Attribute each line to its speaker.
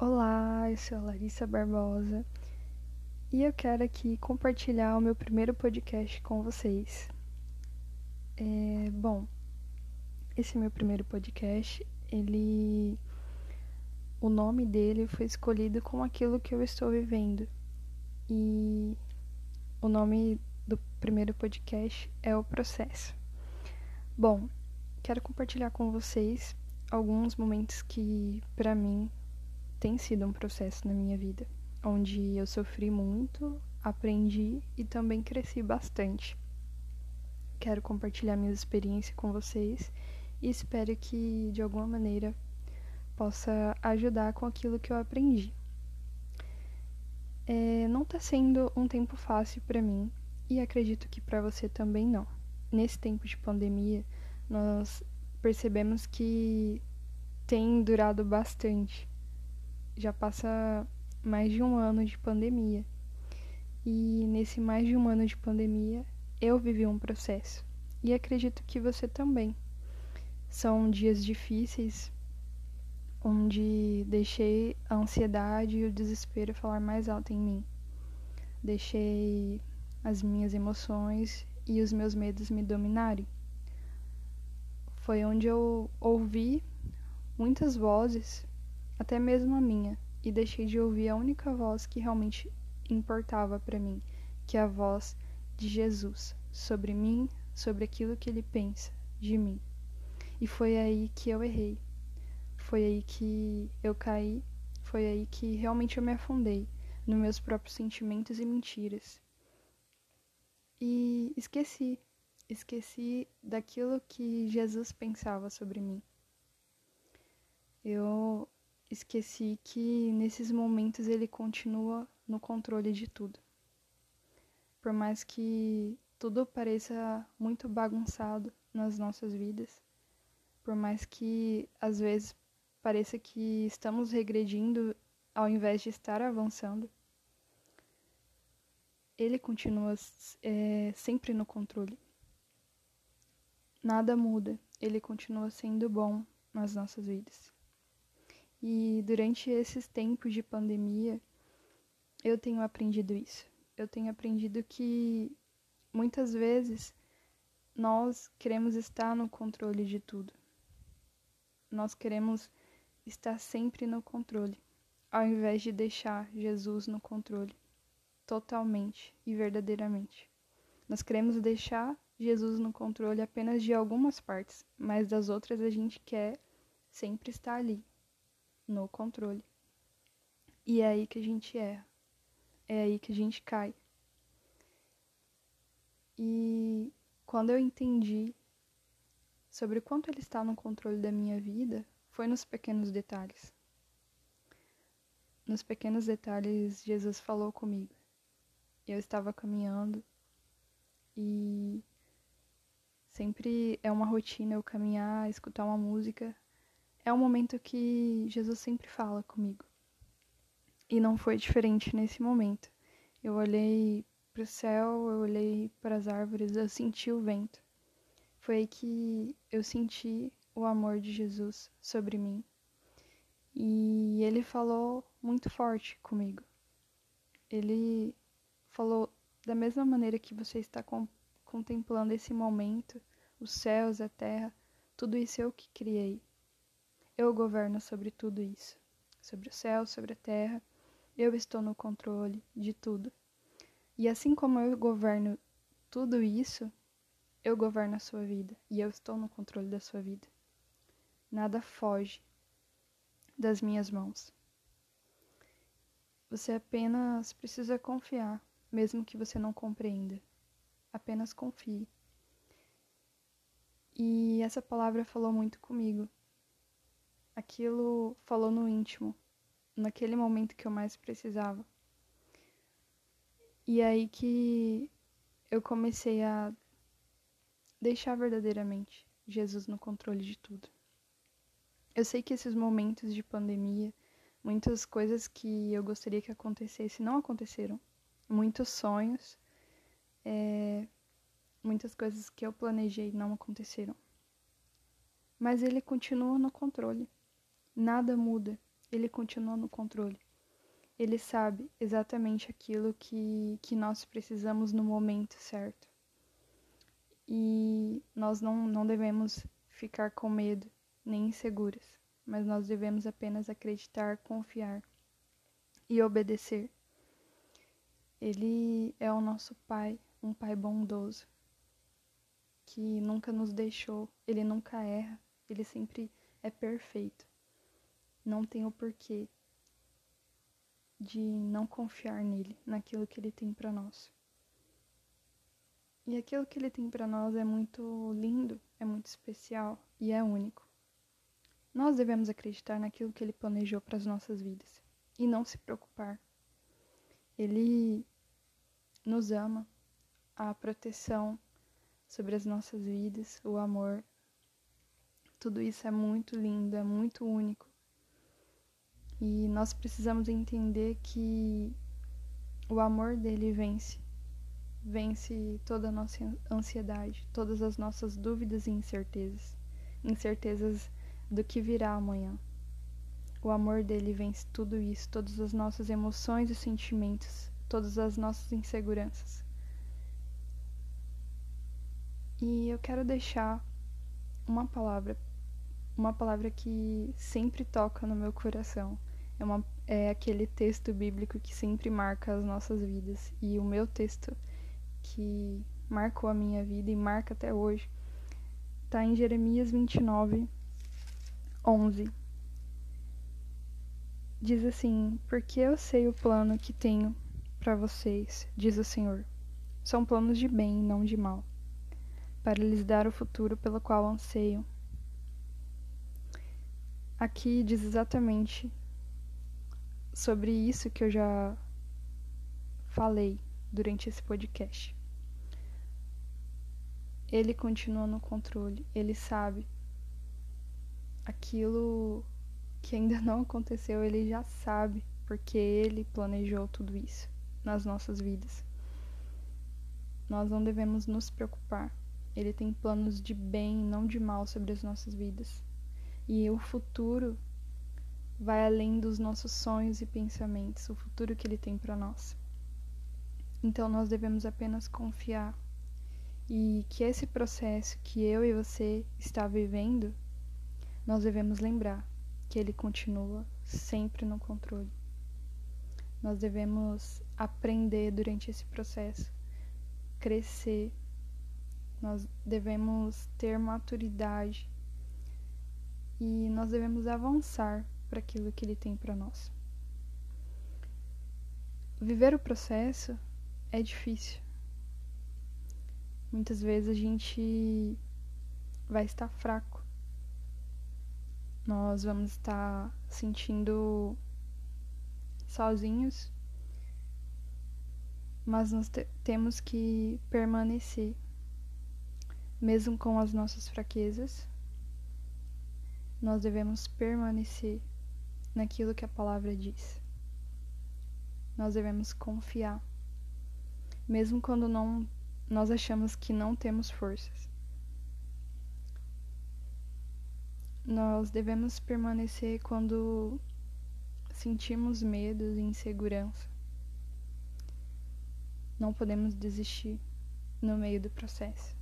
Speaker 1: Olá, eu sou a Larissa Barbosa e eu quero aqui compartilhar o meu primeiro podcast com vocês. É, bom, esse meu primeiro podcast, ele. O nome dele foi escolhido com aquilo que eu estou vivendo. E o nome do primeiro podcast é O Processo. Bom, quero compartilhar com vocês alguns momentos que, para mim, tem sido um processo na minha vida, onde eu sofri muito, aprendi e também cresci bastante. Quero compartilhar minha experiência com vocês e espero que de alguma maneira possa ajudar com aquilo que eu aprendi. É, não está sendo um tempo fácil para mim e acredito que para você também não. Nesse tempo de pandemia, nós percebemos que tem durado bastante já passa mais de um ano de pandemia. E nesse mais de um ano de pandemia, eu vivi um processo. E acredito que você também. São dias difíceis, onde deixei a ansiedade e o desespero falar mais alto em mim. Deixei as minhas emoções e os meus medos me dominarem. Foi onde eu ouvi muitas vozes até mesmo a minha, e deixei de ouvir a única voz que realmente importava para mim, que é a voz de Jesus sobre mim, sobre aquilo que ele pensa de mim. E foi aí que eu errei. Foi aí que eu caí, foi aí que realmente eu me afundei nos meus próprios sentimentos e mentiras. E esqueci, esqueci daquilo que Jesus pensava sobre mim. Eu esqueci que nesses momentos ele continua no controle de tudo. Por mais que tudo pareça muito bagunçado nas nossas vidas, por mais que às vezes pareça que estamos regredindo ao invés de estar avançando, ele continua é, sempre no controle. Nada muda, ele continua sendo bom nas nossas vidas. E durante esses tempos de pandemia, eu tenho aprendido isso. Eu tenho aprendido que muitas vezes nós queremos estar no controle de tudo. Nós queremos estar sempre no controle, ao invés de deixar Jesus no controle, totalmente e verdadeiramente. Nós queremos deixar Jesus no controle apenas de algumas partes, mas das outras a gente quer sempre estar ali, no controle. E é aí que a gente erra. É aí que a gente cai. E quando eu entendi sobre o quanto ele está no controle da minha vida, foi nos pequenos detalhes. Nos pequenos detalhes, Jesus falou comigo. Eu estava caminhando e sempre é uma rotina eu caminhar, escutar uma música é um momento que Jesus sempre fala comigo. E não foi diferente nesse momento. Eu olhei para o céu, eu olhei para as árvores, eu senti o vento. Foi aí que eu senti o amor de Jesus sobre mim. E ele falou muito forte comigo. Ele falou da mesma maneira que você está contemplando esse momento, os céus, a terra, tudo isso eu que criei. Eu governo sobre tudo isso, sobre o céu, sobre a terra. Eu estou no controle de tudo. E assim como eu governo tudo isso, eu governo a sua vida e eu estou no controle da sua vida. Nada foge das minhas mãos. Você apenas precisa confiar, mesmo que você não compreenda. Apenas confie. E essa palavra falou muito comigo, aquilo falou no íntimo, naquele momento que eu mais precisava. E aí que eu comecei a deixar verdadeiramente Jesus no controle de tudo. Eu sei que esses momentos de pandemia, muitas coisas que eu gostaria que acontecesse não aconteceram. Muitos sonhos, é, muitas coisas que eu planejei não aconteceram. Mas ele continua no controle. Nada muda. Ele continua no controle. Ele sabe exatamente aquilo que, que nós precisamos no momento certo. E nós não, não devemos ficar com medo nem inseguras, mas nós devemos apenas acreditar, confiar e obedecer. Ele é o nosso Pai, um Pai bondoso, que nunca nos deixou, ele nunca erra, ele sempre é perfeito. Não tem o porquê de não confiar nele, naquilo que ele tem para nós. E aquilo que ele tem para nós é muito lindo, é muito especial e é único. Nós devemos acreditar naquilo que ele planejou para as nossas vidas e não se preocupar. Ele nos ama, a proteção sobre as nossas vidas, o amor. Tudo isso é muito lindo, é muito único. E nós precisamos entender que o amor dele vence vence toda a nossa ansiedade, todas as nossas dúvidas e incertezas, incertezas do que virá amanhã. O amor dele vence tudo isso, todas as nossas emoções e sentimentos, todas as nossas inseguranças. E eu quero deixar uma palavra, uma palavra que sempre toca no meu coração. É, uma, é aquele texto bíblico que sempre marca as nossas vidas. E o meu texto que marcou a minha vida e marca até hoje, está em Jeremias 29, 11. Diz assim: Porque eu sei o plano que tenho para vocês, diz o Senhor. São planos de bem não de mal, para lhes dar o futuro pelo qual anseiam. Aqui diz exatamente sobre isso que eu já falei durante esse podcast. Ele continua no controle, ele sabe aquilo que ainda não aconteceu, ele já sabe, porque ele planejou tudo isso nas nossas vidas. Nós não devemos nos preocupar. Ele tem planos de bem, não de mal sobre as nossas vidas. E o futuro vai além dos nossos sonhos e pensamentos, o futuro que ele tem para nós. Então nós devemos apenas confiar e que esse processo que eu e você está vivendo, nós devemos lembrar que ele continua sempre no controle. Nós devemos aprender durante esse processo, crescer, nós devemos ter maturidade e nós devemos avançar para aquilo que ele tem para nós. Viver o processo é difícil. Muitas vezes a gente vai estar fraco. Nós vamos estar sentindo sozinhos, mas nós te temos que permanecer, mesmo com as nossas fraquezas. Nós devemos permanecer naquilo que a palavra diz. Nós devemos confiar mesmo quando não nós achamos que não temos forças. Nós devemos permanecer quando sentimos medos e insegurança. Não podemos desistir no meio do processo.